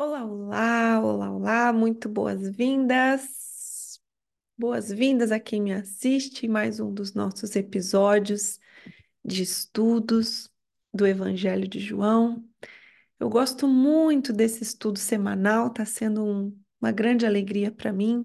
Olá, olá, olá, olá, muito boas-vindas. Boas-vindas a quem me assiste em mais um dos nossos episódios de estudos do Evangelho de João. Eu gosto muito desse estudo semanal, está sendo um, uma grande alegria para mim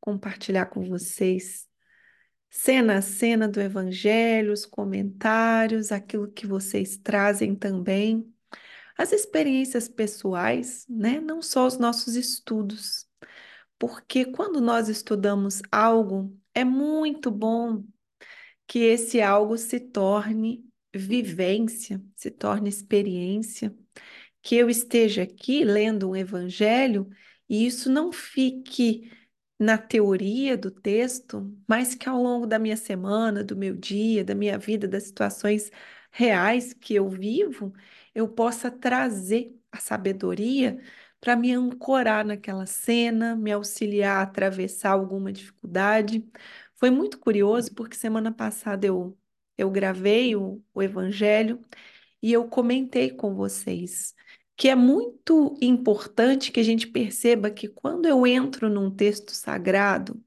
compartilhar com vocês cena a cena do Evangelho, os comentários, aquilo que vocês trazem também as experiências pessoais, né? Não só os nossos estudos. Porque quando nós estudamos algo, é muito bom que esse algo se torne vivência, se torne experiência, que eu esteja aqui lendo um evangelho e isso não fique na teoria do texto, mas que ao longo da minha semana, do meu dia, da minha vida, das situações reais que eu vivo, eu possa trazer a sabedoria para me ancorar naquela cena, me auxiliar a atravessar alguma dificuldade. Foi muito curioso porque semana passada eu, eu gravei o, o Evangelho e eu comentei com vocês que é muito importante que a gente perceba que quando eu entro num texto sagrado,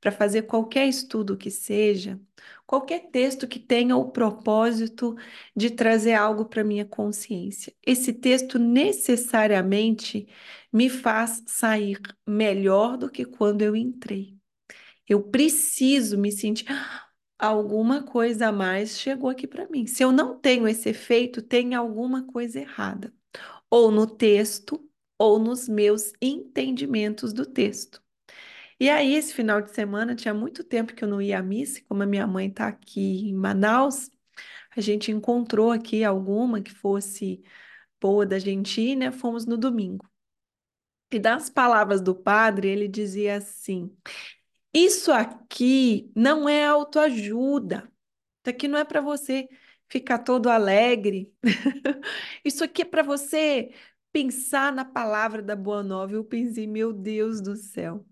para fazer qualquer estudo que seja, qualquer texto que tenha o propósito de trazer algo para minha consciência. Esse texto necessariamente me faz sair melhor do que quando eu entrei. Eu preciso me sentir ah, alguma coisa a mais chegou aqui para mim. Se eu não tenho esse efeito, tem alguma coisa errada, ou no texto, ou nos meus entendimentos do texto. E aí, esse final de semana, tinha muito tempo que eu não ia à missa, como a minha mãe está aqui em Manaus, a gente encontrou aqui alguma que fosse boa da gente né? Fomos no domingo. E das palavras do padre, ele dizia assim: Isso aqui não é autoajuda. Isso aqui não é para você ficar todo alegre. Isso aqui é para você pensar na palavra da Boa Nova. Eu pensei, meu Deus do céu.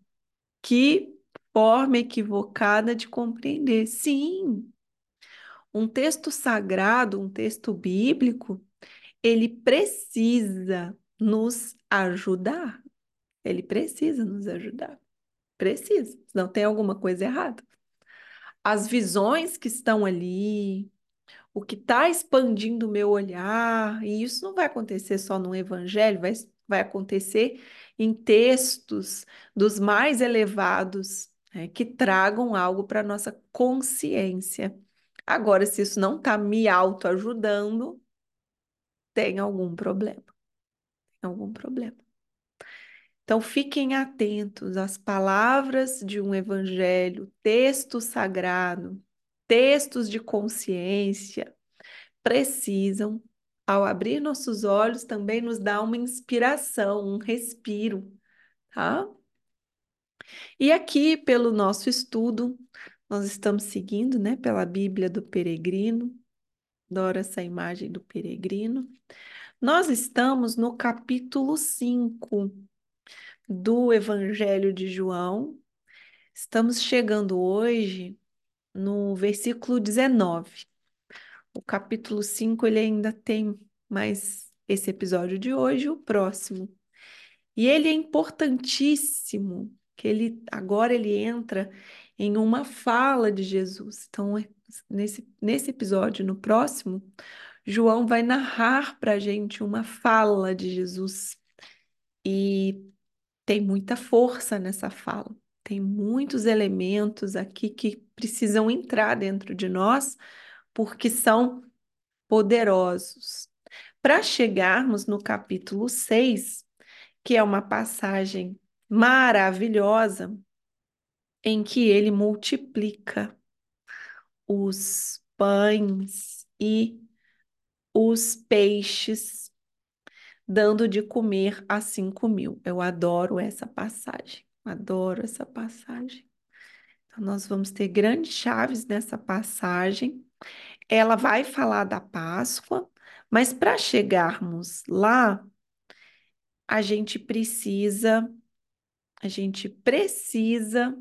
Que forma equivocada de compreender. Sim, um texto sagrado, um texto bíblico, ele precisa nos ajudar. Ele precisa nos ajudar. Precisa, senão tem alguma coisa errada. As visões que estão ali, o que está expandindo o meu olhar, e isso não vai acontecer só no evangelho, vai, vai acontecer em textos dos mais elevados, né, que tragam algo para nossa consciência. Agora, se isso não está me autoajudando, tem algum problema. Tem algum problema. Então, fiquem atentos às palavras de um evangelho, texto sagrado, textos de consciência, precisam, ao abrir nossos olhos, também nos dar uma inspiração, um respiro, tá? E aqui, pelo nosso estudo, nós estamos seguindo, né, pela Bíblia do Peregrino, adoro essa imagem do peregrino. Nós estamos no capítulo 5 do Evangelho de João. Estamos chegando hoje no versículo 19. O capítulo 5 ele ainda tem mais esse episódio de hoje, o próximo. E ele é importantíssimo, que ele agora ele entra em uma fala de Jesus. Então, é, nesse, nesse episódio, no próximo, João vai narrar para a gente uma fala de Jesus. E tem muita força nessa fala. Tem muitos elementos aqui que precisam entrar dentro de nós, porque são poderosos. Para chegarmos no capítulo 6, que é uma passagem maravilhosa, em que ele multiplica os pães e os peixes, dando de comer a cinco mil. Eu adoro essa passagem, adoro essa passagem. Então, nós vamos ter grandes chaves nessa passagem. Ela vai falar da Páscoa, mas para chegarmos lá, a gente precisa, a gente precisa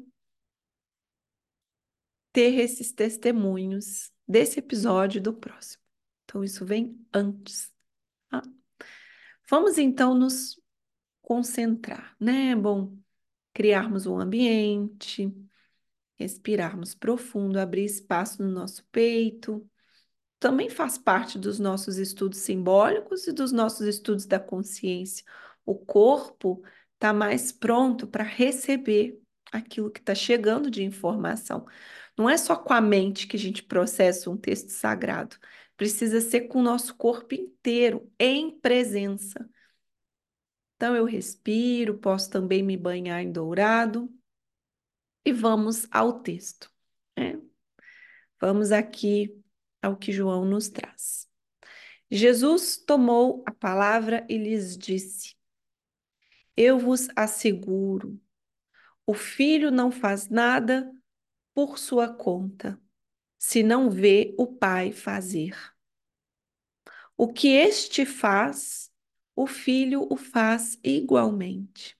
ter esses testemunhos desse episódio e do próximo. Então, isso vem antes. Tá? Vamos então nos concentrar, né? Bom criarmos um ambiente, respirarmos profundo, abrir espaço no nosso peito. Também faz parte dos nossos estudos simbólicos e dos nossos estudos da consciência. O corpo está mais pronto para receber aquilo que está chegando de informação. Não é só com a mente que a gente processa um texto sagrado, precisa ser com o nosso corpo inteiro, em presença. Então eu respiro, posso também me banhar em dourado e vamos ao texto. Né? Vamos aqui ao que João nos traz. Jesus tomou a palavra e lhes disse: Eu vos asseguro, o filho não faz nada por sua conta, se não vê o pai fazer. O que este faz, o filho o faz igualmente.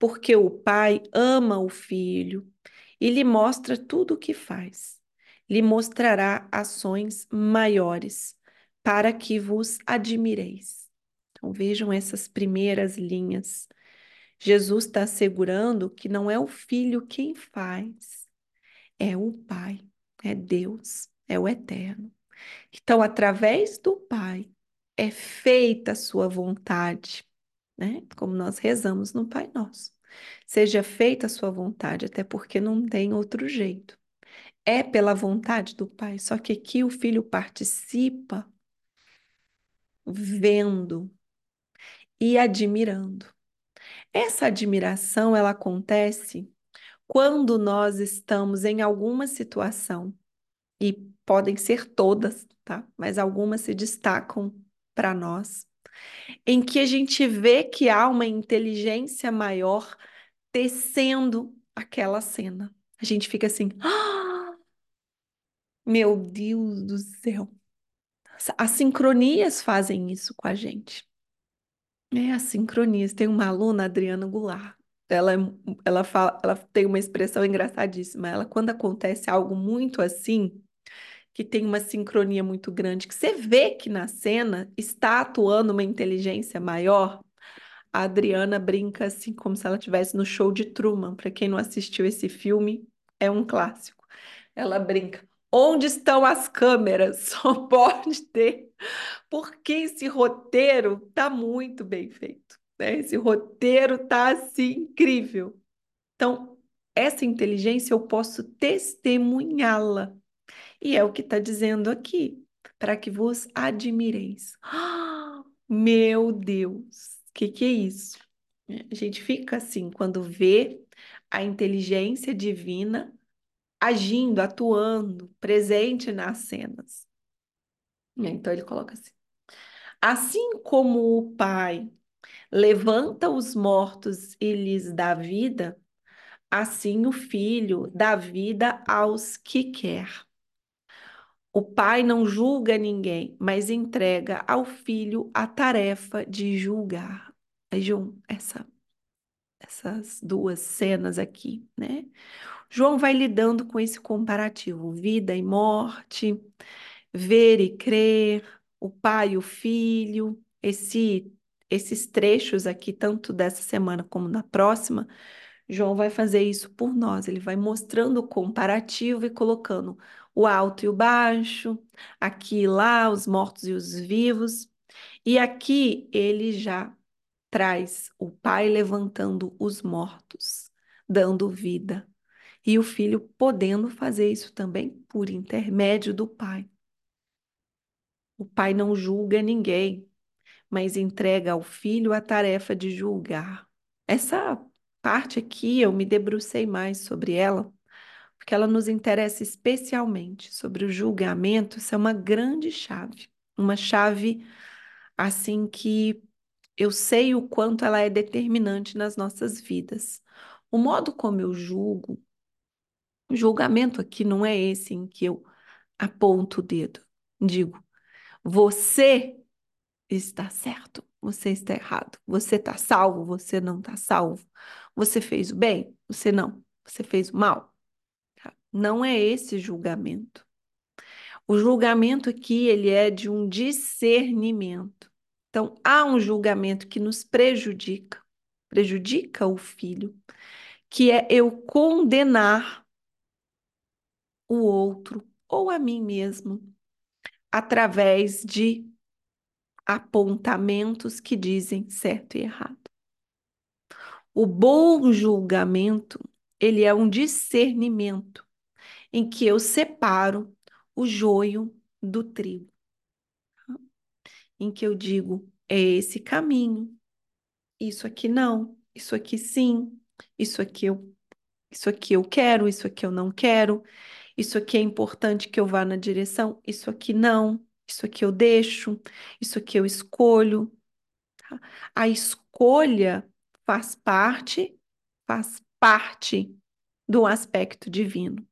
Porque o pai ama o filho e lhe mostra tudo o que faz. Lhe mostrará ações maiores, para que vos admireis. Então vejam essas primeiras linhas. Jesus está assegurando que não é o filho quem faz, é o Pai, é Deus, é o Eterno. Então, através do Pai, é feita a sua vontade, né? Como nós rezamos no Pai Nosso. Seja feita a sua vontade, até porque não tem outro jeito. É pela vontade do Pai, só que aqui o filho participa vendo e admirando. Essa admiração ela acontece quando nós estamos em alguma situação, e podem ser todas, tá? Mas algumas se destacam para nós, em que a gente vê que há uma inteligência maior tecendo aquela cena. A gente fica assim, ah, meu Deus do céu. As sincronias fazem isso com a gente. É, as sincronias. Tem uma aluna, Adriana Goulart, ela, é ela, fala, ela tem uma expressão engraçadíssima. Ela, quando acontece algo muito assim, que tem uma sincronia muito grande, que você vê que na cena está atuando uma inteligência maior, a Adriana brinca assim, como se ela estivesse no show de Truman. Para quem não assistiu esse filme, é um clássico. Ela brinca. Onde estão as câmeras? Só pode ter, porque esse roteiro está muito bem feito. Né? Esse roteiro tá assim incrível. Então, essa inteligência eu posso testemunhá-la. E é o que está dizendo aqui, para que vos admireis. Meu Deus, o que, que é isso? A gente fica assim quando vê a inteligência divina agindo, atuando, presente nas cenas. Então ele coloca assim: assim como o Pai levanta os mortos e lhes dá vida, assim o Filho dá vida aos que quer. O Pai não julga ninguém, mas entrega ao Filho a tarefa de julgar. Vejam essa, essas duas cenas aqui, né? João vai lidando com esse comparativo, vida e morte, ver e crer, o pai e o filho, esse esses trechos aqui, tanto dessa semana como na próxima, João vai fazer isso por nós. Ele vai mostrando o comparativo e colocando o alto e o baixo, aqui e lá, os mortos e os vivos. E aqui ele já traz o pai levantando os mortos, dando vida, e o filho podendo fazer isso também por intermédio do pai. O pai não julga ninguém, mas entrega ao filho a tarefa de julgar. Essa parte aqui eu me debrucei mais sobre ela, porque ela nos interessa especialmente sobre o julgamento. Isso é uma grande chave, uma chave assim que eu sei o quanto ela é determinante nas nossas vidas. O modo como eu julgo, o julgamento aqui não é esse em que eu aponto o dedo, digo, você está certo, você está errado, você está salvo, você não está salvo, você fez o bem, você não, você fez o mal. Não é esse julgamento. O julgamento aqui, ele é de um discernimento. Então, há um julgamento que nos prejudica, prejudica o filho, que é eu condenar o outro ou a mim mesmo através de apontamentos que dizem certo e errado. O bom julgamento, ele é um discernimento em que eu separo o joio do trigo. Em que eu digo, é esse caminho. Isso aqui não, isso aqui sim, isso aqui eu isso aqui eu quero, isso aqui eu não quero. Isso aqui é importante que eu vá na direção, isso aqui não. Isso aqui eu deixo, isso aqui eu escolho. Tá? A escolha faz parte, faz parte do aspecto divino.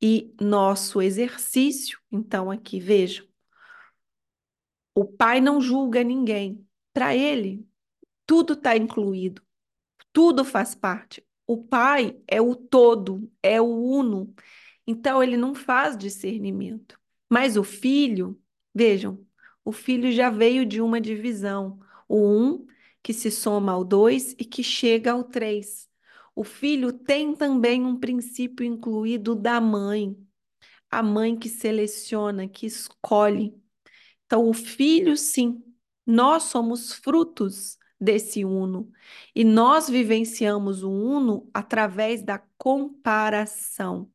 E nosso exercício, então aqui vejam, o pai não julga ninguém. Para ele, tudo está incluído, tudo faz parte. O pai é o todo, é o uno. Então ele não faz discernimento. Mas o filho, vejam, o filho já veio de uma divisão. O um que se soma ao dois e que chega ao três. O filho tem também um princípio incluído da mãe, a mãe que seleciona, que escolhe. Então, o filho, sim, nós somos frutos desse uno e nós vivenciamos o uno através da comparação.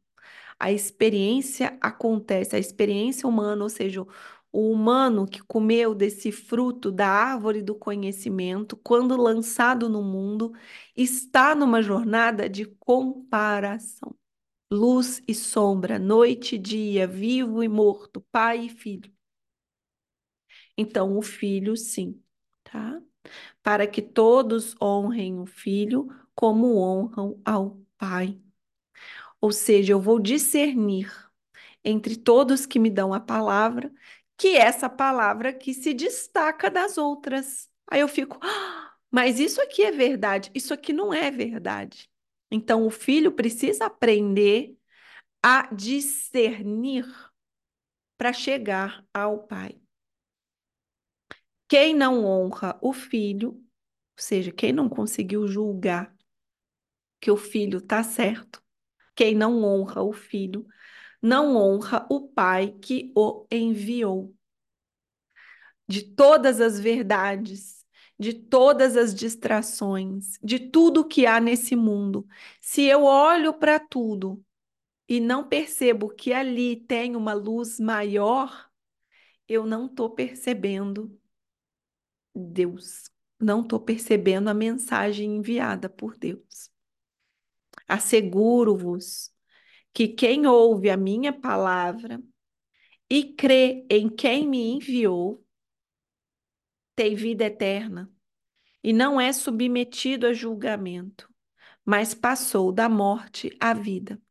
A experiência acontece, a experiência humana, ou seja, o humano que comeu desse fruto da árvore do conhecimento, quando lançado no mundo, está numa jornada de comparação. Luz e sombra, noite e dia, vivo e morto, pai e filho. Então, o filho, sim, tá? Para que todos honrem o filho como honram ao pai. Ou seja, eu vou discernir entre todos que me dão a palavra que essa palavra que se destaca das outras. Aí eu fico, ah, mas isso aqui é verdade, isso aqui não é verdade. Então o filho precisa aprender a discernir para chegar ao pai. Quem não honra o filho, ou seja, quem não conseguiu julgar que o filho está certo, quem não honra o filho, não honra o pai que o enviou. De todas as verdades, de todas as distrações, de tudo que há nesse mundo, se eu olho para tudo e não percebo que ali tem uma luz maior, eu não estou percebendo Deus, não estou percebendo a mensagem enviada por Deus. Asseguro-vos que quem ouve a minha palavra e crê em quem me enviou tem vida eterna e não é submetido a julgamento, mas passou da morte à vida.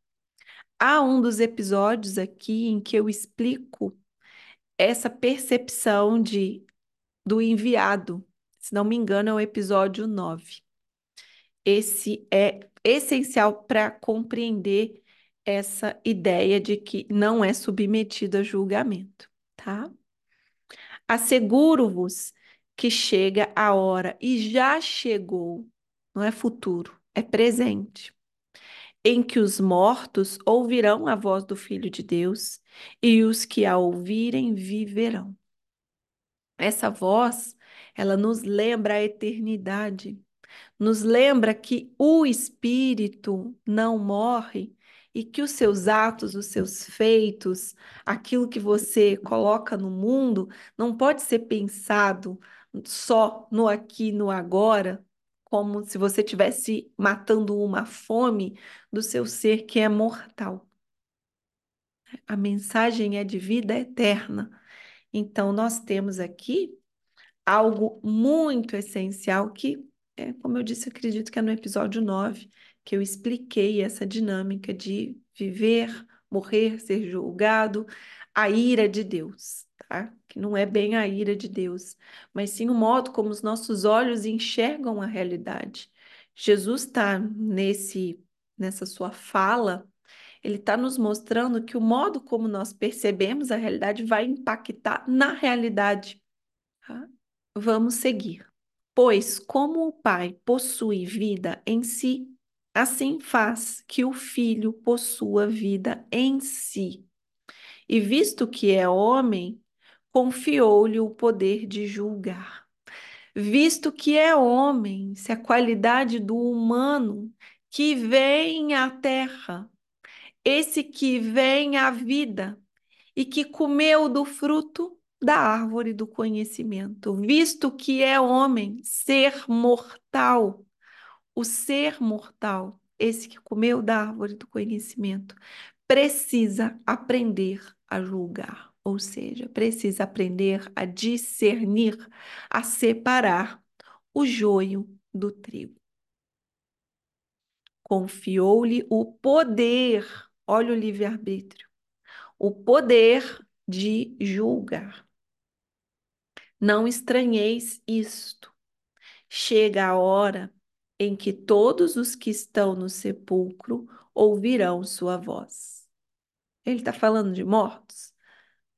Há um dos episódios aqui em que eu explico essa percepção de do enviado. Se não me engano, é o episódio 9. Esse é essencial para compreender essa ideia de que não é submetido a julgamento, tá? Asseguro-vos que chega a hora e já chegou, não é futuro, é presente, em que os mortos ouvirão a voz do Filho de Deus e os que a ouvirem viverão. Essa voz, ela nos lembra a eternidade, nos lembra que o Espírito não morre e que os seus atos, os seus feitos, aquilo que você coloca no mundo, não pode ser pensado só no aqui, no agora, como se você estivesse matando uma fome do seu ser que é mortal. A mensagem é de vida eterna. Então, nós temos aqui algo muito essencial que, é, como eu disse, acredito que é no episódio 9, que eu expliquei essa dinâmica de viver, morrer, ser julgado, a ira de Deus, tá? Que não é bem a ira de Deus, mas sim o modo como os nossos olhos enxergam a realidade. Jesus está nesse nessa sua fala, ele está nos mostrando que o modo como nós percebemos a realidade vai impactar na realidade. Tá? Vamos seguir. Pois, como o Pai possui vida em si, assim faz que o Filho possua vida em si. E visto que é homem, confiou-lhe o poder de julgar. Visto que é homem, se a qualidade do humano que vem à terra, esse que vem à vida e que comeu do fruto da árvore do conhecimento, visto que é homem, ser mortal, o ser mortal, esse que comeu da árvore do conhecimento, precisa aprender a julgar, ou seja, precisa aprender a discernir, a separar o joio do trigo. Confiou-lhe o poder, olha o livre-arbítrio, o poder de julgar. Não estranheis isto. Chega a hora em que todos os que estão no sepulcro ouvirão sua voz. Ele está falando de mortos?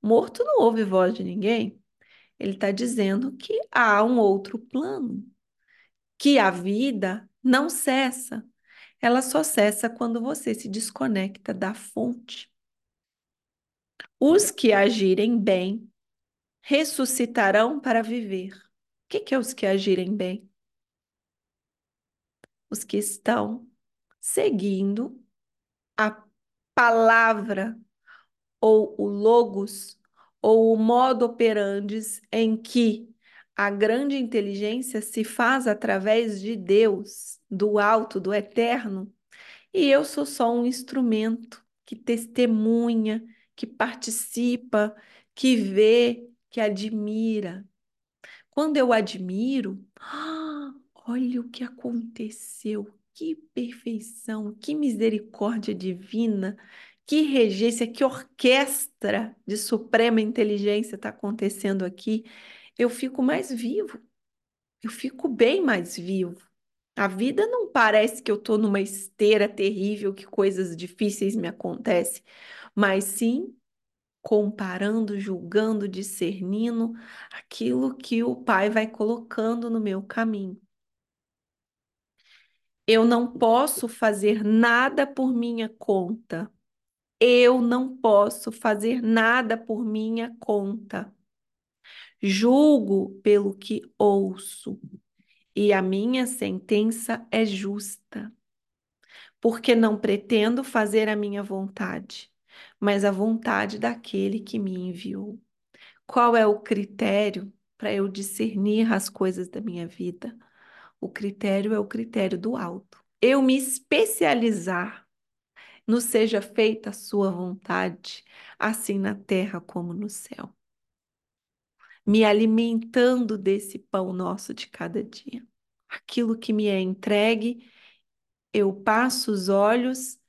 Morto não ouve voz de ninguém. Ele está dizendo que há um outro plano, que a vida não cessa. Ela só cessa quando você se desconecta da fonte. Os que agirem bem ressuscitarão para viver. O que, que é os que agirem bem? Os que estão seguindo a palavra ou o logos ou o modo operandi em que a grande inteligência se faz através de Deus, do alto, do eterno, e eu sou só um instrumento que testemunha, que participa, que vê, que admira. Quando eu admiro, ah, olha o que aconteceu, que perfeição, que misericórdia divina, que regência, que orquestra de suprema inteligência está acontecendo aqui. Eu fico mais vivo, eu fico bem mais vivo. A vida não parece que eu estou numa esteira terrível, que coisas difíceis me acontecem, mas sim comparando, julgando, discernindo aquilo que o Pai vai colocando no meu caminho. Eu não posso fazer nada por minha conta. Eu não posso fazer nada por minha conta. Julgo pelo que ouço, e a minha sentença é justa, porque não pretendo fazer a minha vontade mas a vontade daquele que me enviou. Qual é o critério para eu discernir as coisas da minha vida? O critério é o critério do alto. Eu me especializar no seja feita a sua vontade, assim na terra como no céu. Me alimentando desse pão nosso de cada dia. Aquilo que me é entregue, eu passo os olhos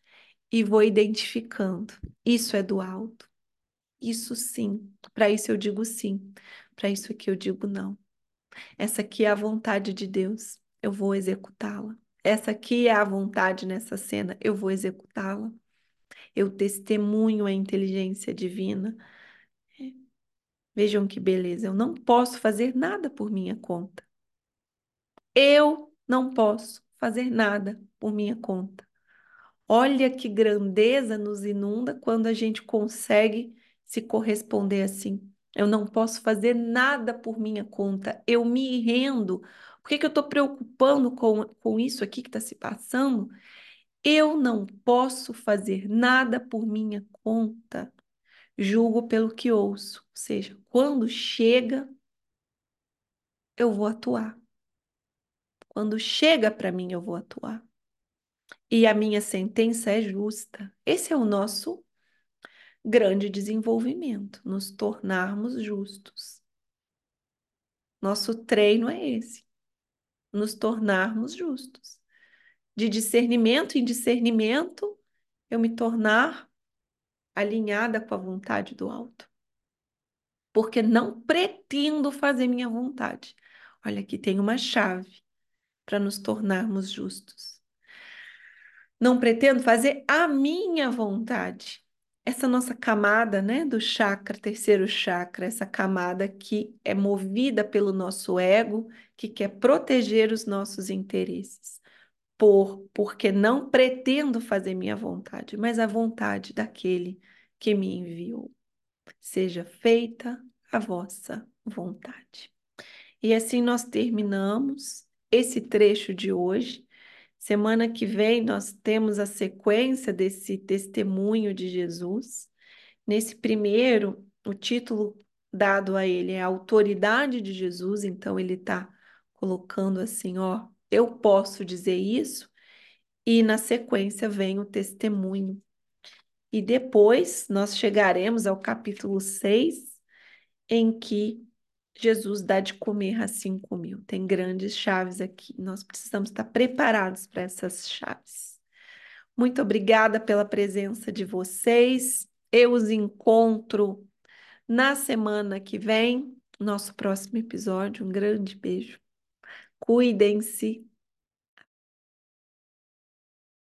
e vou identificando. Isso é do alto. Isso sim. Para isso eu digo sim. Para isso aqui eu digo não. Essa aqui é a vontade de Deus. Eu vou executá-la. Essa aqui é a vontade nessa cena. Eu vou executá-la. Eu testemunho a inteligência divina. Vejam que beleza. Eu não posso fazer nada por minha conta. Eu não posso fazer nada por minha conta. Olha que grandeza nos inunda quando a gente consegue se corresponder assim. Eu não posso fazer nada por minha conta, eu me rendo. Por que, que eu estou preocupando com, com isso aqui que está se passando? Eu não posso fazer nada por minha conta. Julgo pelo que ouço. Ou seja, quando chega, eu vou atuar. Quando chega para mim, eu vou atuar e a minha sentença é justa. Esse é o nosso grande desenvolvimento, nos tornarmos justos. Nosso treino é esse, nos tornarmos justos. De discernimento em discernimento, eu me tornar alinhada com a vontade do alto. Porque não pretendo fazer minha vontade. Olha, aqui tem uma chave para nos tornarmos justos. Não pretendo fazer a minha vontade. Essa nossa camada, né, do chakra, terceiro chakra, essa camada que é movida pelo nosso ego, que quer proteger os nossos interesses. Por, porque não pretendo fazer minha vontade, mas a vontade daquele que me enviou. Seja feita a vossa vontade. E assim nós terminamos esse trecho de hoje. Semana que vem nós temos a sequência desse testemunho de Jesus. Nesse primeiro, o título dado a ele é a autoridade de Jesus, então ele está colocando assim, ó, eu posso dizer isso, e na sequência vem o testemunho. E depois nós chegaremos ao capítulo 6, em que Jesus dá de comer a cinco mil. Tem grandes chaves aqui. Nós precisamos estar preparados para essas chaves. Muito obrigada pela presença de vocês. Eu os encontro na semana que vem, nosso próximo episódio. Um grande beijo. Cuidem-se